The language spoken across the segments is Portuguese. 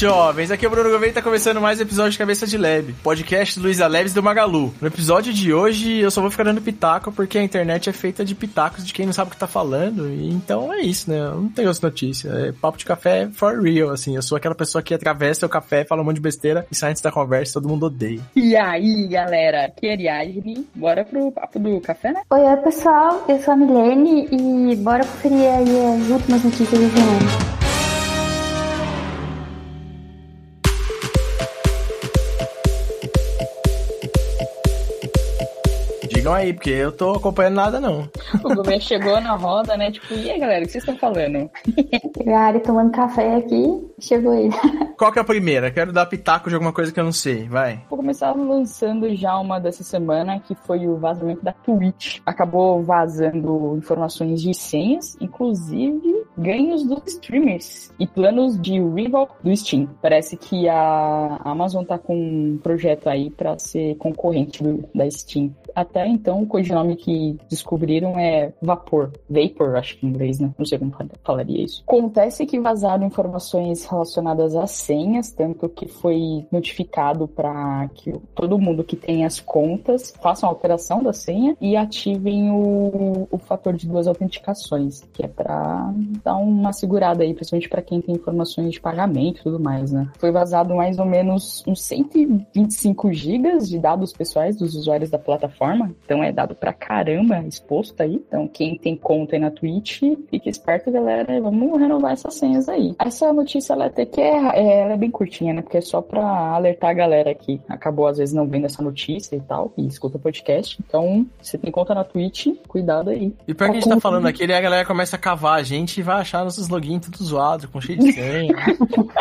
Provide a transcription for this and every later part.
jovens, aqui é o Bruno Gouveia e tá começando mais um episódio de Cabeça de Lab, podcast Luísa Leves do Magalu. No episódio de hoje eu só vou ficar dando pitaco porque a internet é feita de pitacos de quem não sabe o que tá falando, e então é isso, né? Eu não tenho outra notícia. É papo de café for real, assim. Eu sou aquela pessoa que atravessa o café, fala um monte de besteira e sai antes da conversa todo mundo odeia. E aí, galera, aqui é Ariadne. Bora pro papo do café, né? Oi, oi, pessoal. Eu sou a Milene e bora conferir aí as últimas notícias do semana. Digam aí, porque eu tô acompanhando nada, não. O governo chegou na roda, né? Tipo, e aí, galera, o que vocês estão falando? A Ari tomando café aqui, chegou ele. Qual que é a primeira? Quero dar pitaco de alguma coisa que eu não sei, vai. Vou começar lançando já uma dessa semana, que foi o vazamento da Twitch. Acabou vazando informações de senhas, inclusive ganhos dos streamers e planos de rival do Steam. Parece que a Amazon tá com um projeto aí para ser concorrente do, da Steam. Até então, o codinome que descobriram é Vapor. Vapor, acho que em inglês, né? Não sei como falaria isso. Acontece que vazaram informações relacionadas às senhas, tanto que foi notificado para que todo mundo que tem as contas façam a alteração da senha e ativem o, o fator de duas autenticações, que é para dar uma segurada aí, principalmente para quem tem informações de pagamento e tudo mais, né? Foi vazado mais ou menos uns 125 gigas de dados pessoais dos usuários da plataforma, então é dado pra caramba exposto aí. Então quem tem conta aí na Twitch, fique esperto, galera, vamos renovar essas senhas aí. Essa notícia ela até que é, é, ela é bem curtinha, né? Porque é só pra alertar a galera que acabou às vezes não vendo essa notícia e tal, e escuta o podcast. Então, você tem conta na Twitch, cuidado aí. E pior que a gente tá falando aqui, a galera começa a cavar a gente e vai achar nossos logins tudo zoado, com cheio de senha.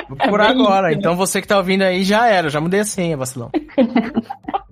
Vou por agora. Então você que tá ouvindo aí já era, já mudei a senha, vacilão.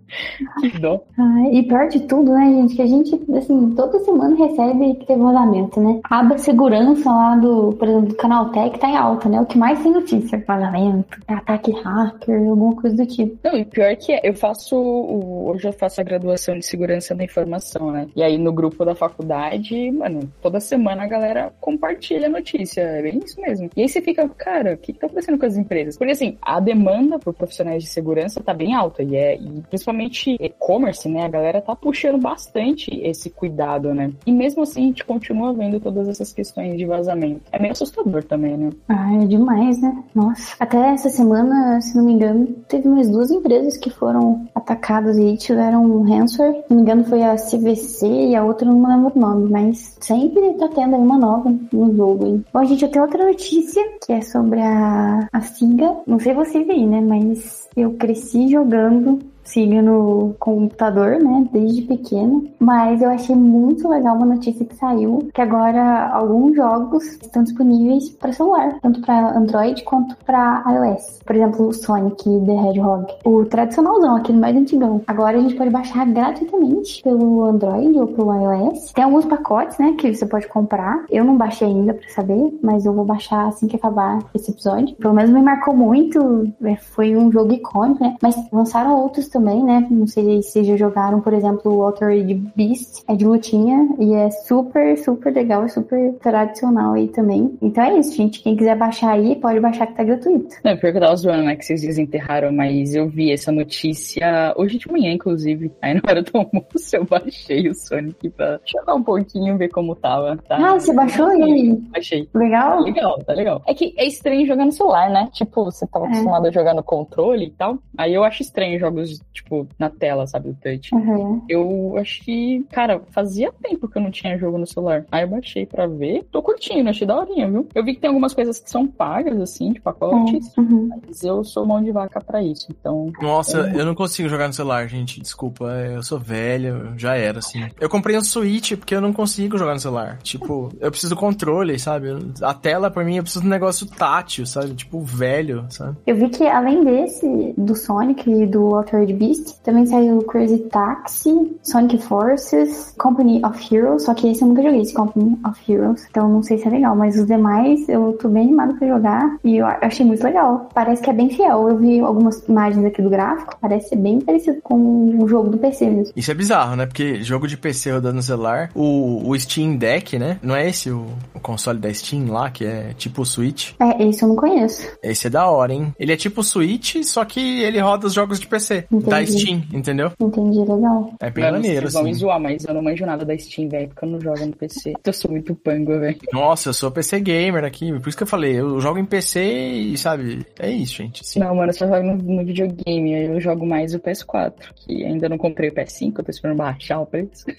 que dó. Ah, e pior de tudo, né, gente, que a gente, assim, toda semana recebe que teve vazamento, né? A aba segurança lá do, por exemplo, do canal Tech tá em alta, né? O que mais tem notícia, vazamento, ataque hacker, alguma coisa do tipo. Não, e pior que é, eu faço, hoje eu faço a graduação de segurança da informação, né? E aí no grupo da faculdade, mano, toda semana a galera compartilha a notícia, é bem isso mesmo. E aí você fica, cara, o que, que tá acontecendo com as empresas? Porque assim, a demanda por profissionais de segurança tá bem alta, e é, e principalmente e-commerce, né? A galera tá puxando bastante esse cuidado, né? E mesmo assim a gente continua vendo todas essas questões de vazamento. É meio assustador também, né? Ah, é demais, né? Nossa. Até essa semana, se não me engano, teve umas duas empresas que foram atacadas e tiveram um ransomware. Se não me engano, foi a CVC e a outra não lembro o nome, mas sempre tá tendo aí uma nova no jogo. Hein? Bom, gente, eu tenho outra notícia que é sobre a, a SIGA. Não sei vocês aí, né? Mas eu cresci jogando siga no computador, né, desde pequeno, mas eu achei muito legal uma notícia que saiu, que agora alguns jogos estão disponíveis para celular, tanto para Android quanto para iOS. Por exemplo, o Sonic the Hedgehog, o tradicionalzão, aquele mais antigão. Agora a gente pode baixar gratuitamente pelo Android ou pelo iOS. Tem alguns pacotes, né, que você pode comprar. Eu não baixei ainda para saber, mas eu vou baixar assim que acabar esse episódio. Pelo menos me marcou muito, é, foi um jogo icônico, né? Mas lançaram outros também, né? Não sei se já jogaram, por exemplo, o Altered Beast, é de lutinha e é super, super legal, é super tradicional aí também. Então é isso, gente. Quem quiser baixar aí, pode baixar que tá gratuito. Não, pior que eu tava zoando, né? Que vocês desenterraram, mas eu vi essa notícia hoje de manhã, inclusive. Aí na hora do almoço eu baixei o Sonic pra jogar um pouquinho, ver como tava. Tá? Ah, você baixou ele? Baixei. Legal? Tá legal, tá legal. É que é estranho jogar no celular, né? Tipo, você tava É. acostumado a jogar no controle e tal. Aí eu acho estranho jogos, tipo, na tela, sabe? O touch. Uhum. Eu acho que, cara, fazia tempo que eu não tinha jogo no celular. Aí eu baixei pra ver. Tô curtindo, achei daorinha, viu? Eu vi que tem algumas coisas que são pagas, assim, de pacotes. Uhum. Mas eu sou mão de vaca pra isso. Então, Nossa, eu não consigo jogar no celular, gente. Desculpa, eu sou velho, já era, assim. Eu comprei um Switch porque eu não consigo jogar no celular. Tipo, eu preciso do controle, sabe? A tela, pra mim, eu preciso de um negócio tátil, sabe? Tipo, velho, sabe? Eu vi que além desse, do Sonic e do Altered Beast. Também saiu Crazy Taxi, Sonic Forces, Company of Heroes. Só que esse eu nunca joguei, esse Company of Heroes. Então não sei se é legal, mas os demais eu tô bem animado pra jogar. E eu achei muito legal. Parece que é bem fiel. Eu vi algumas imagens aqui do gráfico. Parece ser bem parecido com o jogo do PC mesmo. Isso é bizarro, né? Porque jogo de PC rodando no celular, o, o Steam Deck, né? Não é esse o, o console da Steam lá, que é tipo o Switch? É, esse eu não conheço. Esse é da hora, hein? Ele é tipo o Switch, só que ele roda os jogos de PC. Entendi. Da Steam, entendeu? Entendi, legal. É bem Mano, maneiro, vocês vão me assim. zoar, mas eu não manjo nada da Steam, velho, porque eu não jogo no PC. Eu sou muito pango, velho. Nossa, eu sou PC gamer aqui, por isso que eu falei, eu jogo em PC e, sabe, é isso, gente. assim. Não, mano, eu só jogo no, no videogame. Eu jogo mais o PS4, que ainda não comprei o PS5, eu tô esperando baixar o preço.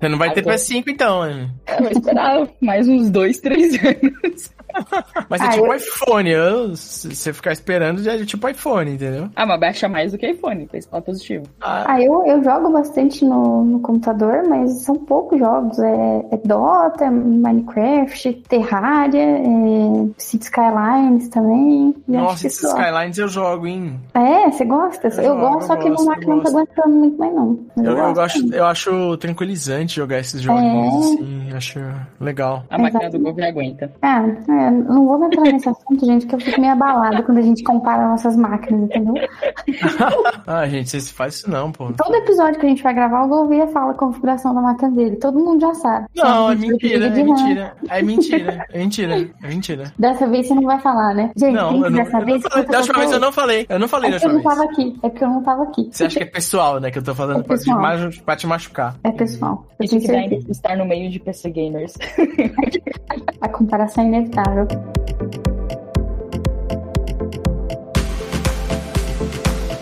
Você não vai ter Agora- PS5 então, né? Eu vou esperar mais uns dois, três anos. Mas é Ah, tipo eu- iPhone, eu- se você ficar esperando, já é tipo iPhone, entendeu? Ah, mas baixa mais do que iPhone, principal positivo. Ah, Ah, eu, eu jogo bastante no, no computador, mas são poucos jogos. É, é Dota, Minecraft, Terraria, é City Skylines também. Nossa. Skylines eu jogo, hein? É, você gosta? Eu, Eu gosto, gosto, só que eu meu máquina eu não tá aguentando muito mais não. Mas Eu, eu, gosto. gosto, eu acho tranquilizante jogar esses joguinhos, É. assim, acho legal. A máquina Exato. do Google aguenta. Ah, é, não vou entrar nesse assunto, gente, que eu fico meio abalada quando a gente compara nossas máquinas, entendeu? Ah, gente, vocês fazem isso não, pô. Todo episódio que a gente vai gravar, o Gouveia fala a configuração da máquina dele. Todo mundo já sabe. Não, é Sabe, mentira, é mentira. É mentira, é mentira, é mentira. Dessa vez você não vai falar, né? Gente, Não, quem eu não, quiser eu saber, não falei. Da última vez eu não falei. Eu não falei É da porque eu última não vez. tava aqui. É porque eu não tava aqui. Você acha que é pessoal, né? Que eu tô falando É pra, te, pra te machucar. É pessoal. Eu tenho que estar no meio de PC gamers. A comparação é inevitável.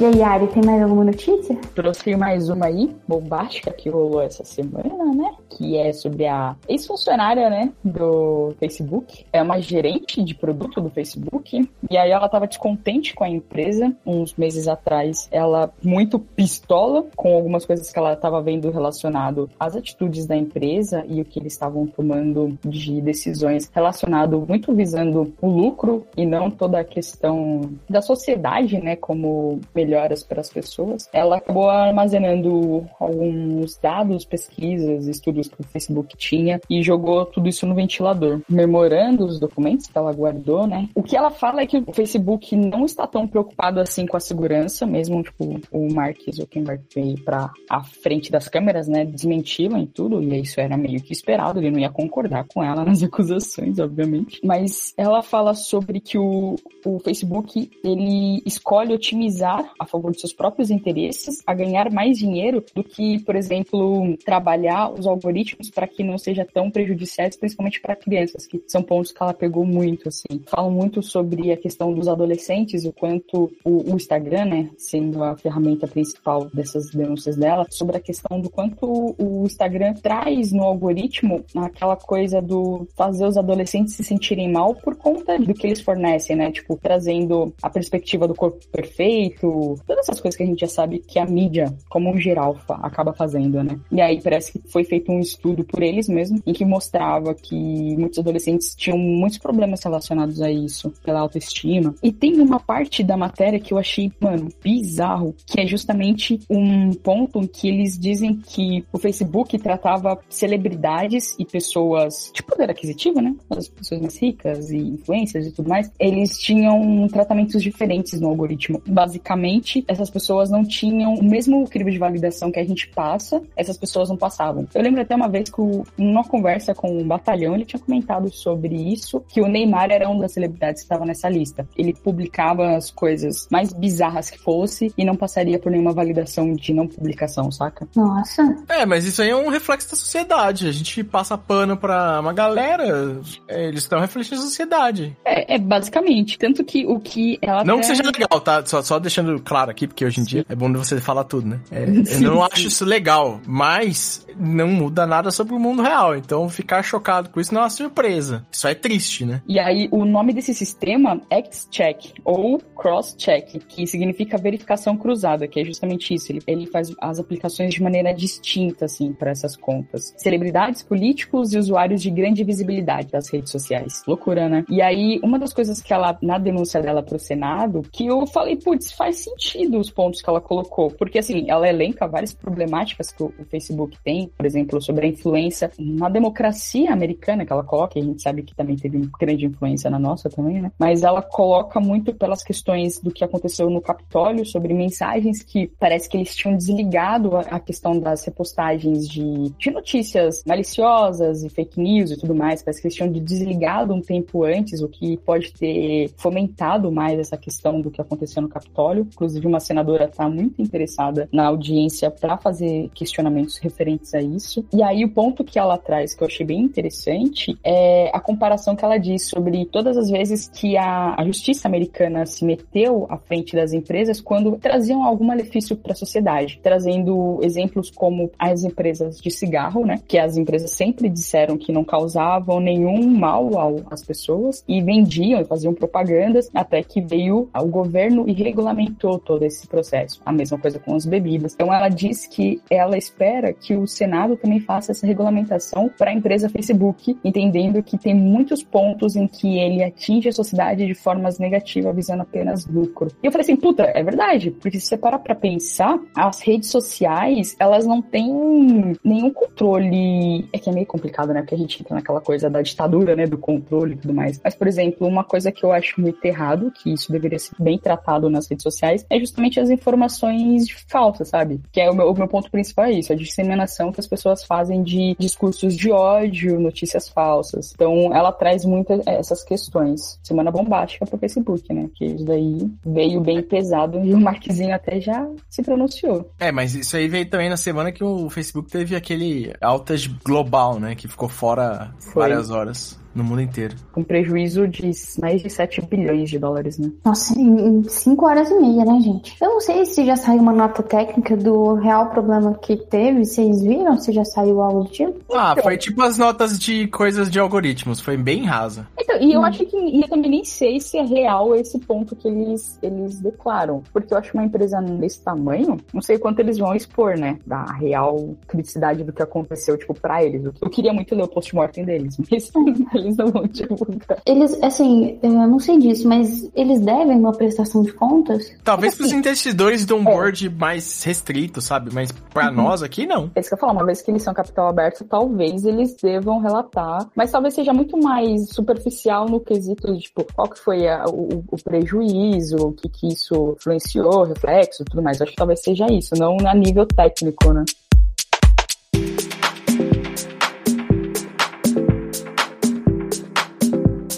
E aí, Ari, tem mais alguma notícia? Trouxe mais uma aí, bombástica, que rolou essa semana, né? Que é sobre a ex-funcionária, né? Do Facebook. É uma gerente de produto do Facebook. E aí ela tava descontente com a empresa. Uns meses atrás, ela muito pistola com algumas coisas que ela tava vendo relacionado às atitudes da empresa e o que eles estavam tomando de decisões relacionado muito visando o lucro e não toda a questão da sociedade, né? Como melhoras para as pessoas. Ela acabou armazenando alguns dados, pesquisas, estudos que o Facebook tinha e jogou tudo isso no ventilador, memorando os documentos que ela guardou, né? O que ela fala é que o Facebook não está tão preocupado assim com a segurança, mesmo tipo o Mark Zuckerberg veio para a frente das câmeras, né? Desmenti-la em tudo e isso era meio que esperado. Ele não ia concordar com ela nas acusações, obviamente. Mas ela fala sobre que o, o Facebook ele escolhe otimizar a favor de seus próprios interesses a ganhar mais dinheiro do que, por exemplo, trabalhar os algoritmos para que não seja tão prejudiciais, principalmente para crianças, que são pontos que ela pegou muito, assim. Falam muito sobre a questão dos adolescentes, o quanto o, o Instagram, né, sendo a ferramenta principal dessas denúncias dela, sobre a questão do quanto o Instagram traz no algoritmo aquela coisa do fazer os adolescentes se sentirem mal por conta do que eles fornecem, né? Tipo, trazendo a perspectiva do corpo perfeito, todas essas coisas que a gente já sabe que a mídia, como um geral, acaba fazendo, né? E aí parece que foi feito um estudo por eles mesmos, em que mostrava que muitos adolescentes tinham muitos problemas relacionados a isso, pela autoestima. E tem uma parte da matéria que eu achei, mano, bizarro, que é justamente um ponto em que eles dizem que o Facebook tratava celebridades e pessoas de poder aquisitivo, né? As pessoas mais ricas e influências e tudo mais, eles tinham tratamentos diferentes no algoritmo. Basicamente, essas pessoas não tinham o mesmo crivo de validação que a gente passa, essas pessoas não passavam. Eu lembro até uma vez que, numa conversa com um batalhão, ele tinha comentado sobre isso, que o Neymar era uma das celebridades que estava nessa lista. Ele publicava as coisas mais bizarras que fosse e não passaria por nenhuma validação de não publicação, saca? Nossa. É, mas isso aí é um reflexo da sociedade. A gente passa pano pra uma galera, é, eles estão refletindo a sociedade. É, é basicamente. Tanto que o que ela. Não até- que seja legal, tá? Só, só deixando claro aqui, porque hoje em dia é bom você falar tudo, né? É, eu Sim, não sim. acho isso legal, mas não muda nada sobre o mundo real. Então ficar chocado com isso não é uma surpresa. Isso é triste, né? E aí o nome desse sistema é X-Check ou Cross-Check, que significa verificação cruzada, que é justamente isso. Ele, ele faz as aplicações de maneira distinta, assim, para essas contas. Celebridades, políticos e usuários de grande visibilidade das redes sociais. Loucura, né? E aí, uma das coisas que ela, na denúncia dela pro Senado, que eu falei, putz, faz sentido os pontos que ela colocou. Porque, assim, ela elenca várias problemáticas que o, o Facebook tem, por exemplo, sobre a influência na democracia americana que ela coloca, e a gente sabe que também teve grande influência na nossa também, né? Mas ela coloca muito pelas questões do que aconteceu no Capitólio, sobre mensagens que parece que eles tinham desligado a, questão das repostagens de, de notícias maliciosas e fake news e tudo mais, parece que eles tinham desligado um tempo antes, o que pode ter fomentado mais essa questão do que aconteceu no Capitólio. Inclusive, uma senadora está muito interessada na audiência para fazer questionamentos referentes a isso. E aí, o ponto que ela traz, que eu achei bem interessante, é a comparação que ela diz sobre todas as vezes que a, a justiça americana se meteu à frente das empresas quando traziam algum malefício para a sociedade, trazendo exemplos como as empresas de cigarro, né, que as empresas sempre disseram que não causavam nenhum mal ao, às pessoas e vendiam e faziam propagandas até que veio o governo e regulamentou todo esse processo. A mesma coisa com as bebidas. Então ela diz que ela espera que o Senado também faça essa regulamentação para a empresa Facebook, entendendo que tem muitos pontos em que ele atinge a sociedade de formas negativas, visando apenas lucro. E eu falei assim, puta, é verdade, porque se você para pra pensar, as redes sociais, elas não têm nenhum controle. É que é meio complicado, né? Porque a gente entra naquela coisa da ditadura, né? Do controle e tudo mais. Mas, por exemplo, uma coisa que eu acho muito errado, que isso deveria ser bem tratado nas redes sociais, é justamente as informações falsas, sabe? Que é o meu, o meu ponto principal é isso, a disseminação que as pessoas fazem de discursos de ódio, notícias falsas. Então, ela traz muitas essas questões. Semana bombástica pro Facebook, né? Que isso daí veio bem pesado e o Marquezinho até já se pronunciou. É, mas isso aí veio também na semana que o Facebook teve aquele altas global, né? Que ficou fora Foi. várias horas no mundo inteiro. Com prejuízo de mais de 7 bilhões de dólares, né? Nossa, em 5 horas e meia, né, gente? Eu não sei se já saiu uma nota técnica do real problema que teve. Vocês viram se já saiu algo do tipo? Ah, foi tipo as notas de coisas de algoritmos. Foi bem rasa. Então, e eu acho que e eu também nem sei se é real esse ponto que eles, eles declaram. Porque eu acho uma empresa desse tamanho, não sei quanto eles vão expor, né? Da real criticidade do que aconteceu, tipo, pra eles. Eu queria muito ler o post-mortem deles, mas eles não vão divulgar. Eles, assim, eu não sei disso, mas eles devem uma prestação de contas? Talvez pros Assim, investidores de um board mais restrito, sabe? Mas pra nós aqui, não. É isso que eu falar, uma vez que eles são capital aberto, talvez eles devam relatar, mas talvez seja muito mais superficial no quesito de, tipo, qual que foi a- o, o prejuízo, o que que isso influenciou, reflexo, tudo mais. Eu acho que talvez seja isso, não a nível técnico, né?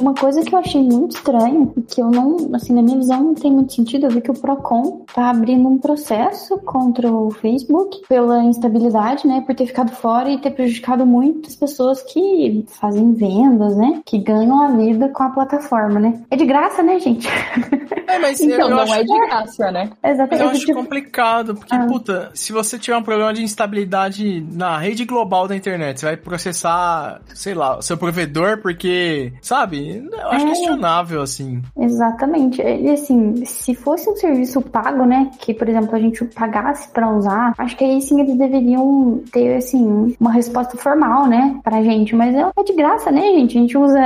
Uma coisa que eu achei muito estranha, e que eu não, assim, na minha visão não tem muito sentido, eu vi que o Procon tá abrindo um processo contra o Facebook pela instabilidade, né, por ter ficado fora e ter prejudicado muitas pessoas que fazem vendas, né, que ganham a vida com a plataforma, né. É de graça, né, gente? É, mas Então, não acho, é de graça, né? mas eu Exatamente. acho Tipo, complicado, porque, Ah. puta, se você tiver um problema de instabilidade na rede global da internet, você vai processar, sei lá, o seu provedor porque, sabe? Eu acho É. questionável, assim. Exatamente. E assim, se fosse um serviço pago, né, que por exemplo a gente pagasse pra usar, acho que aí sim eles deveriam ter assim uma resposta formal, né, pra gente. Mas é é de graça, né, gente? A gente usa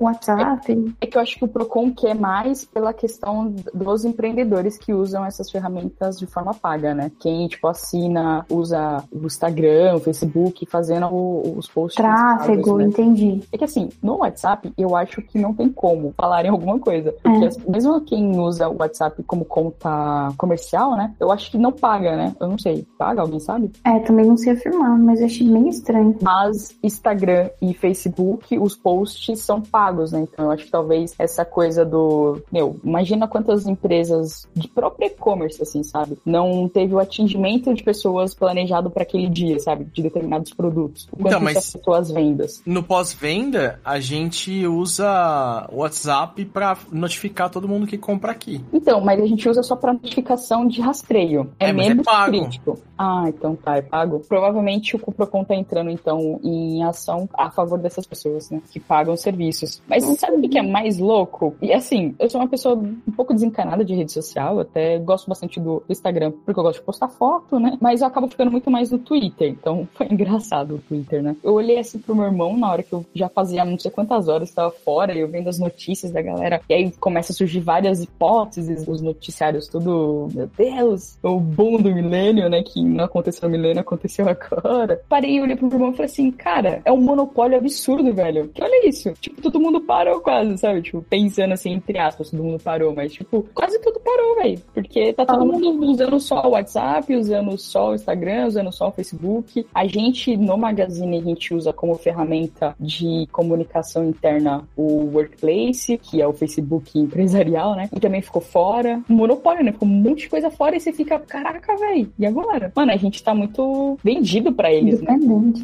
WhatsApp. É que eu acho que o Procon quer mais pela questão dos empreendedores que usam essas ferramentas de forma paga, né? Quem, tipo, assina, usa o Instagram, o Facebook, fazendo o- os posts. Tráfego, pagos, né? entendi. É que assim, no WhatsApp, eu acho que não tem como falarem alguma coisa. Porque É. mesmo quem usa o WhatsApp como conta comercial, né? Eu acho que não paga, né? Eu não sei. Paga? Alguém sabe? É, também não sei afirmar, mas eu achei bem estranho. Mas Instagram e Facebook, os posts são pagos, né? Então eu acho que talvez essa coisa do. Meu, imagina quantas empresas de próprio e-commerce, assim, sabe? Não teve o atingimento de pessoas planejado para aquele dia, sabe? De determinados produtos. O quanto Então, isso mas- afetou as vendas. No pós-venda, a gente usa usa WhatsApp para notificar todo mundo que compra aqui. Então, mas a gente usa só para notificação de rastreio. É, É, é pago. crítico. Ah, então tá, é pago. Provavelmente o Procon tá entrando, então, em ação a favor dessas pessoas, né? Que pagam os serviços. Mas sabe o que é mais louco? E assim, eu sou uma pessoa um pouco desencanada de rede social, até gosto bastante do Instagram, porque eu gosto de postar foto, né? Mas eu acabo ficando muito mais no Twitter, então foi engraçado o Twitter, né? Eu olhei assim pro meu irmão na hora que eu já fazia não sei quantas horas estava fora, e eu vendo as notícias da galera, e aí começa a surgir várias hipóteses, os noticiários tudo, meu Deus, o boom do milênio, né? Que não aconteceu no milênio, aconteceu agora. Parei olhei pro meu irmão e falei assim, cara, é um monopólio absurdo, velho. Que olha isso. Tipo, todo mundo parou quase, sabe? Tipo, pensando assim, entre aspas, todo mundo parou, mas tipo, quase tudo parou, velho. Porque tá todo mundo usando só o WhatsApp, usando só o Instagram, usando só o Facebook. A gente, no Magazine, a gente usa como ferramenta de comunicação interna o Workplace, que é o Facebook empresarial, né? E também ficou fora. Monopólio, né? Ficou um monte de coisa fora e você fica, caraca, velho. E agora? Mano, a gente tá muito vendido pra eles, né?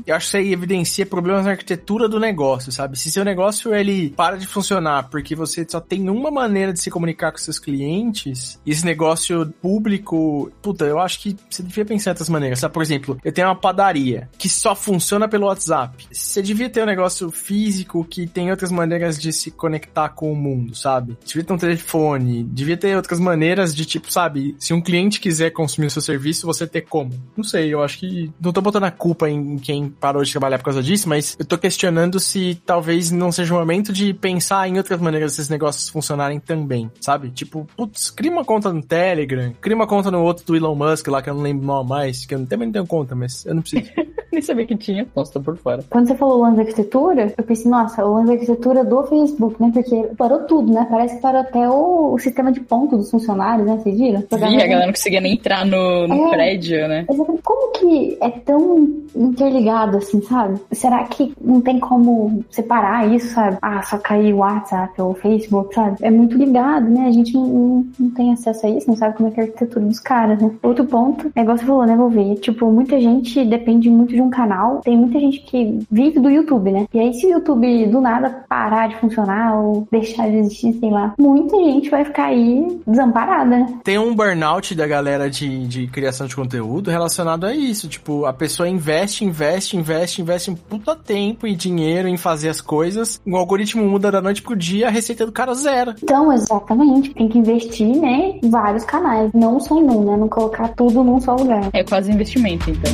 Eu acho que isso aí evidencia problemas na arquitetura do negócio, sabe? Se seu negócio ele para de funcionar porque você só tem uma maneira de se comunicar com seus clientes, esse negócio público, puta, eu acho que você devia pensar outras maneiras, sabe? Por exemplo, eu tenho uma padaria que só funciona pelo WhatsApp. Você devia ter um negócio físico que tem outras maneiras de se conectar com o mundo, sabe? Devia ter um telefone, devia ter outras maneiras de tipo, sabe? Se um cliente quiser consumir o seu serviço, você ter como. Não sei, eu acho que não tô botando a culpa em quem parou de trabalhar por causa disso, mas eu tô questionando se talvez não seja o momento de pensar em outras maneiras desses negócios funcionarem também, sabe? Tipo, putz, cria uma conta no Telegram, cria uma conta no outro do Elon Musk lá, que eu não lembro nome mais, que eu também não tenho conta, mas eu não preciso. Nem sabia que tinha. Nossa, tô por fora. Quando você falou o lance da arquitetura, eu pensei, nossa, o lance da arquitetura do Facebook, né? Porque parou tudo, né? Parece que parou até o, o sistema de ponto dos funcionários, né? Vocês viram? Vi, a galera não conseguia nem entrar no, no É. prédio, né? Exatamente. Como que é tão interligado assim, sabe? Será que não tem como separar isso, sabe? Ah, só cair o WhatsApp ou o Facebook, sabe? É muito ligado, né? A gente não, não, não tem acesso a isso, não sabe como é que é a arquitetura dos caras, né? Outro ponto, é igual você falou, né, vou ver. Tipo, muita gente depende muito de um canal. Tem muita gente que vive do YouTube, né? E aí, se o YouTube do nada parar de funcionar ou deixar de existir, sei lá, muita gente vai ficar aí desamparada, né? Tem um burnout da galera de, de criação de conteúdo relacionado a isso. Tipo, a pessoa investe, investe, investe, investe um puta tempo e dinheiro em fazer as coisas. O algoritmo muda da noite pro dia, a receita do cara zero. Então, exatamente, tem que investir, né, vários canais, não só em um, né, não colocar tudo num só lugar. É quase investimento, então.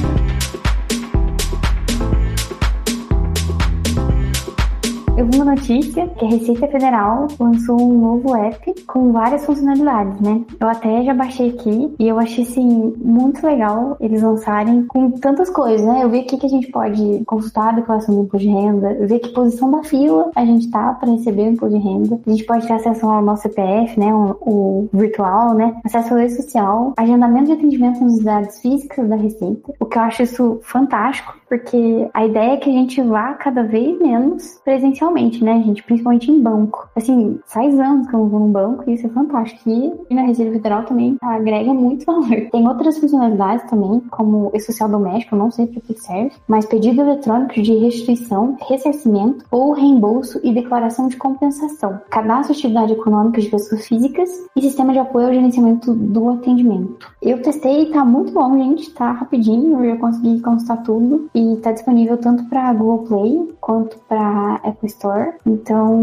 Eu vi uma notícia que a Receita Federal lançou um novo app com várias funcionalidades, né? Eu até já baixei aqui e eu achei, assim, muito legal eles lançarem com tantas coisas, né? Eu vi aqui que a gente pode consultar a declaração do imposto de renda, ver que posição da fila a gente tá para receber o imposto de renda. A gente pode ter acesso ao nosso CPF, né? O, o virtual, né? Acesso à lei social, agendamento de atendimento nas unidades físicas da Receita, o que eu acho isso fantástico, porque a ideia é que a gente vá cada vez menos presencialmente, né, gente? Principalmente em banco. Assim, faz anos que eu não vou num banco e isso é fantástico. E na Receita Federal também agrega muito valor. Tem outras funcionalidades também, como o social doméstico, não sei para que serve, mas pedido eletrônico de restituição, ressarcimento ou reembolso e declaração de compensação, cadastro de atividade econômica de pessoas físicas e sistema de apoio ao gerenciamento do atendimento. Eu testei e tá muito bom, gente, tá rapidinho, eu já consegui consultar tudo e tá disponível tanto para Google Play quanto para Apple Store. Então,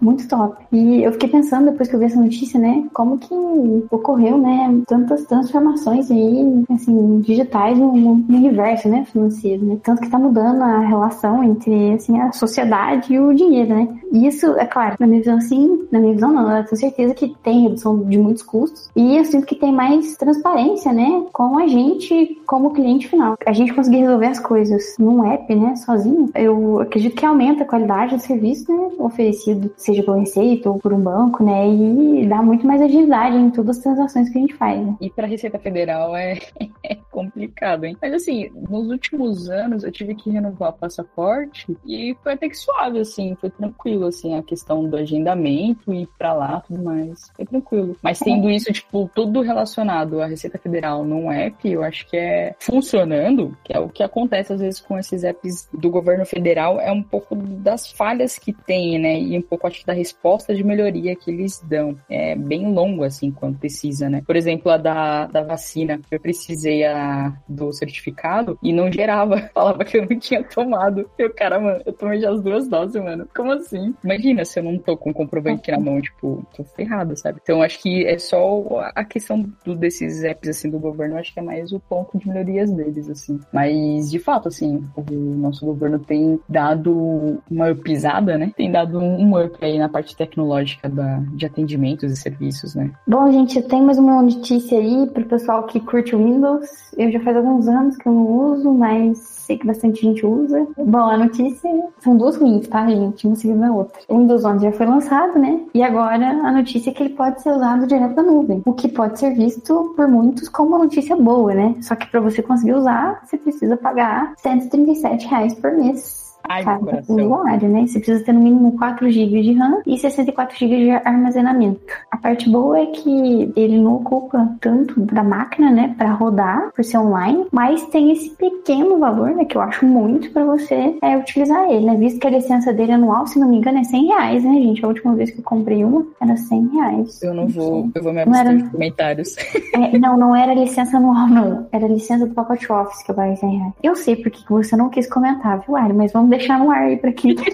muito top. E eu fiquei pensando depois que eu vi essa notícia, né, como que ocorreu, né, tantas transformações aí, assim, digitais no, no universo, né, financeiro, né? Tanto que tá mudando a relação entre, assim, a sociedade e o dinheiro, né? E isso, é claro, na minha visão, sim, na minha visão não, eu tenho certeza que tem redução de muitos custos e eu sinto que tem mais transparência, né, com a gente como cliente final. A gente conseguir resolver as coisas num app, né, sozinho, eu acredito que aumenta a qualidade do serviço, né, oferecido, seja por receita ou por um banco, né, e dá muito mais agilidade em todas as transações que a gente faz, né. E para Receita Federal é, é complicado, hein? Mas assim, nos últimos anos eu tive que renovar o passaporte e foi até que suave, assim, foi tranquilo, assim, a questão do agendamento e ir pra lá tudo mais. Foi tranquilo. Mas tendo isso, tipo, tudo relacionado à Receita Federal num app, eu acho que é funcionando, que é o que acontece às vezes com esses apps do governo federal, é um pouco das falhas que tem, né? E um pouco, acho, da resposta de melhoria que eles dão. É bem longo, assim, quando precisa, né? Por exemplo, a da, da vacina, eu precisei a, do certificado e não gerava. Falava que eu não tinha tomado. Eu, cara, mano, eu tomei já as duas doses, mano. Como assim? Imagina se eu não tô com o comprovante na mão, tipo, tô ferrado, sabe? Então, acho que é só a questão do, desses apps, assim, do governo, acho que é mais o ponto de melhorias deles, assim. Mas, de fato, assim, o nosso governo tem dado uma pisada, né? Tem dado um up aí na parte tecnológica da, de atendimentos e serviços, né? Bom, gente, tem mais uma notícia aí pro pessoal que curte o Windows. Eu já faz alguns anos que eu não uso, mas sei que bastante gente usa. Bom, a notícia são duas ruins, tá, gente? Uma seguida da outra. O Windows 11 já foi lançado, né? E agora a notícia é que ele pode ser usado direto da nuvem, o que pode ser visto por muitos como uma notícia boa, né? Só que para você conseguir usar, você precisa pagar 137 reais por mês Ai, cada usuário, né? Você precisa ter no mínimo 4 GB de RAM e 64 GB de armazenamento. A parte boa é que ele não ocupa tanto da máquina, né, para rodar, por ser online, mas tem esse pequeno valor, né, que eu acho muito para você é, utilizar ele, né? Visto que a licença dele anual, se não me engano, é 100 reais, né, gente? A última vez que eu comprei uma era 100 reais. Eu não vou, eu vou me abster era... de comentários. É, não, não era licença anual, não. Era licença do pacote Office que eu paguei 100 reais. Eu sei porque você não quis comentar, viu, Ari? Mas vamos deixar no ar aí pra quem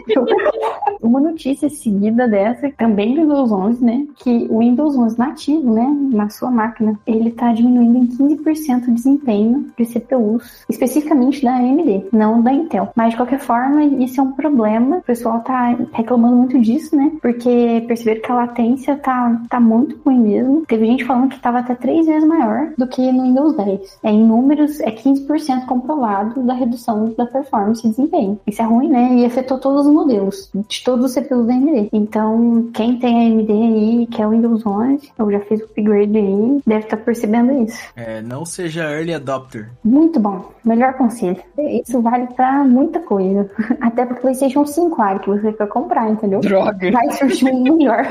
Uma notícia seguida dessa, também do Windows 11, né? Que o Windows 11 nativo, né? Na sua máquina, ele tá diminuindo em 15% o desempenho de CPUs, especificamente da AMD, não da Intel. Mas de qualquer forma, isso é um problema. O pessoal tá reclamando muito disso, né? Porque perceberam que a latência tá, tá muito ruim mesmo. Teve gente falando que tava até três vezes maior do que no Windows 10. É, em números, é 15% comprovado da redução da performance e desempenho. Isso é ruim, né? E afetou todos os modelos, de todos os CPUs da AMD. Então, quem tem a AMD aí, que é o Windows 11, eu já fiz o upgrade aí, deve estar tá percebendo isso. É, não seja early adopter. Muito bom. Melhor conselho. Isso vale pra muita coisa. Até pro PlayStation 5 ar que você quer comprar, entendeu? Droga. Vai surgir um melhor.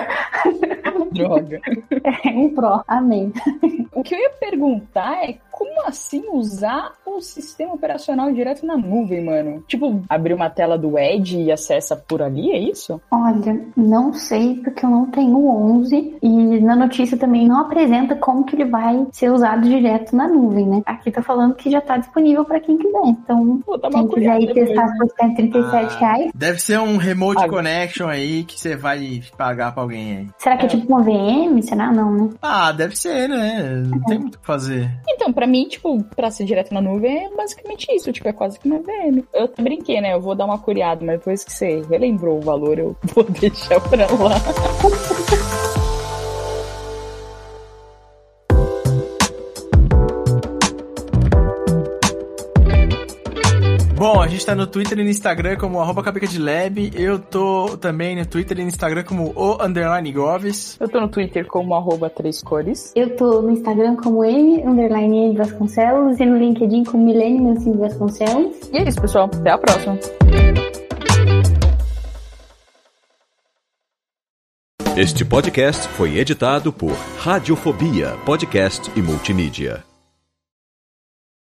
Droga. É, um Pro. Amém. O que eu ia perguntar é como assim usar o sistema operacional direto na nuvem, mano? Tipo, abrir uma tela do Edge e acessa por ali, é isso? Olha, não sei porque eu não tenho 11 e na notícia também não apresenta como que ele vai ser usado direto na nuvem, né? Aqui tá falando que já tá disponível para quem quiser. Então, quem quiser ir testar por 137 ah, reais. Deve ser um remote ah, connection aí que você vai pagar pra alguém aí. Será que é, é tipo uma VM? Será não, né? Ah, deve ser, né? Não é. tem muito o que fazer. Então, pra mim, tipo, pra ser direto na nuvem é basicamente isso. Tipo, é quase que uma VM. Eu brinquei, né? Eu vou dar uma curiada, mas depois que você relembrou o valor, eu vou deixar pra lá. Gente tá no Twitter e no Instagram como arroba de Lab. Eu tô também no Twitter e no Instagram como o underline Goves. Eu tô no Twitter como arroba três cores. Eu tô no Instagram como M, underline M Vasconcelos e no LinkedIn como Milene Mancini Vasconcelos. E é isso, pessoal. Até a próxima. Este podcast foi editado por Radiofobia, podcast e multimídia.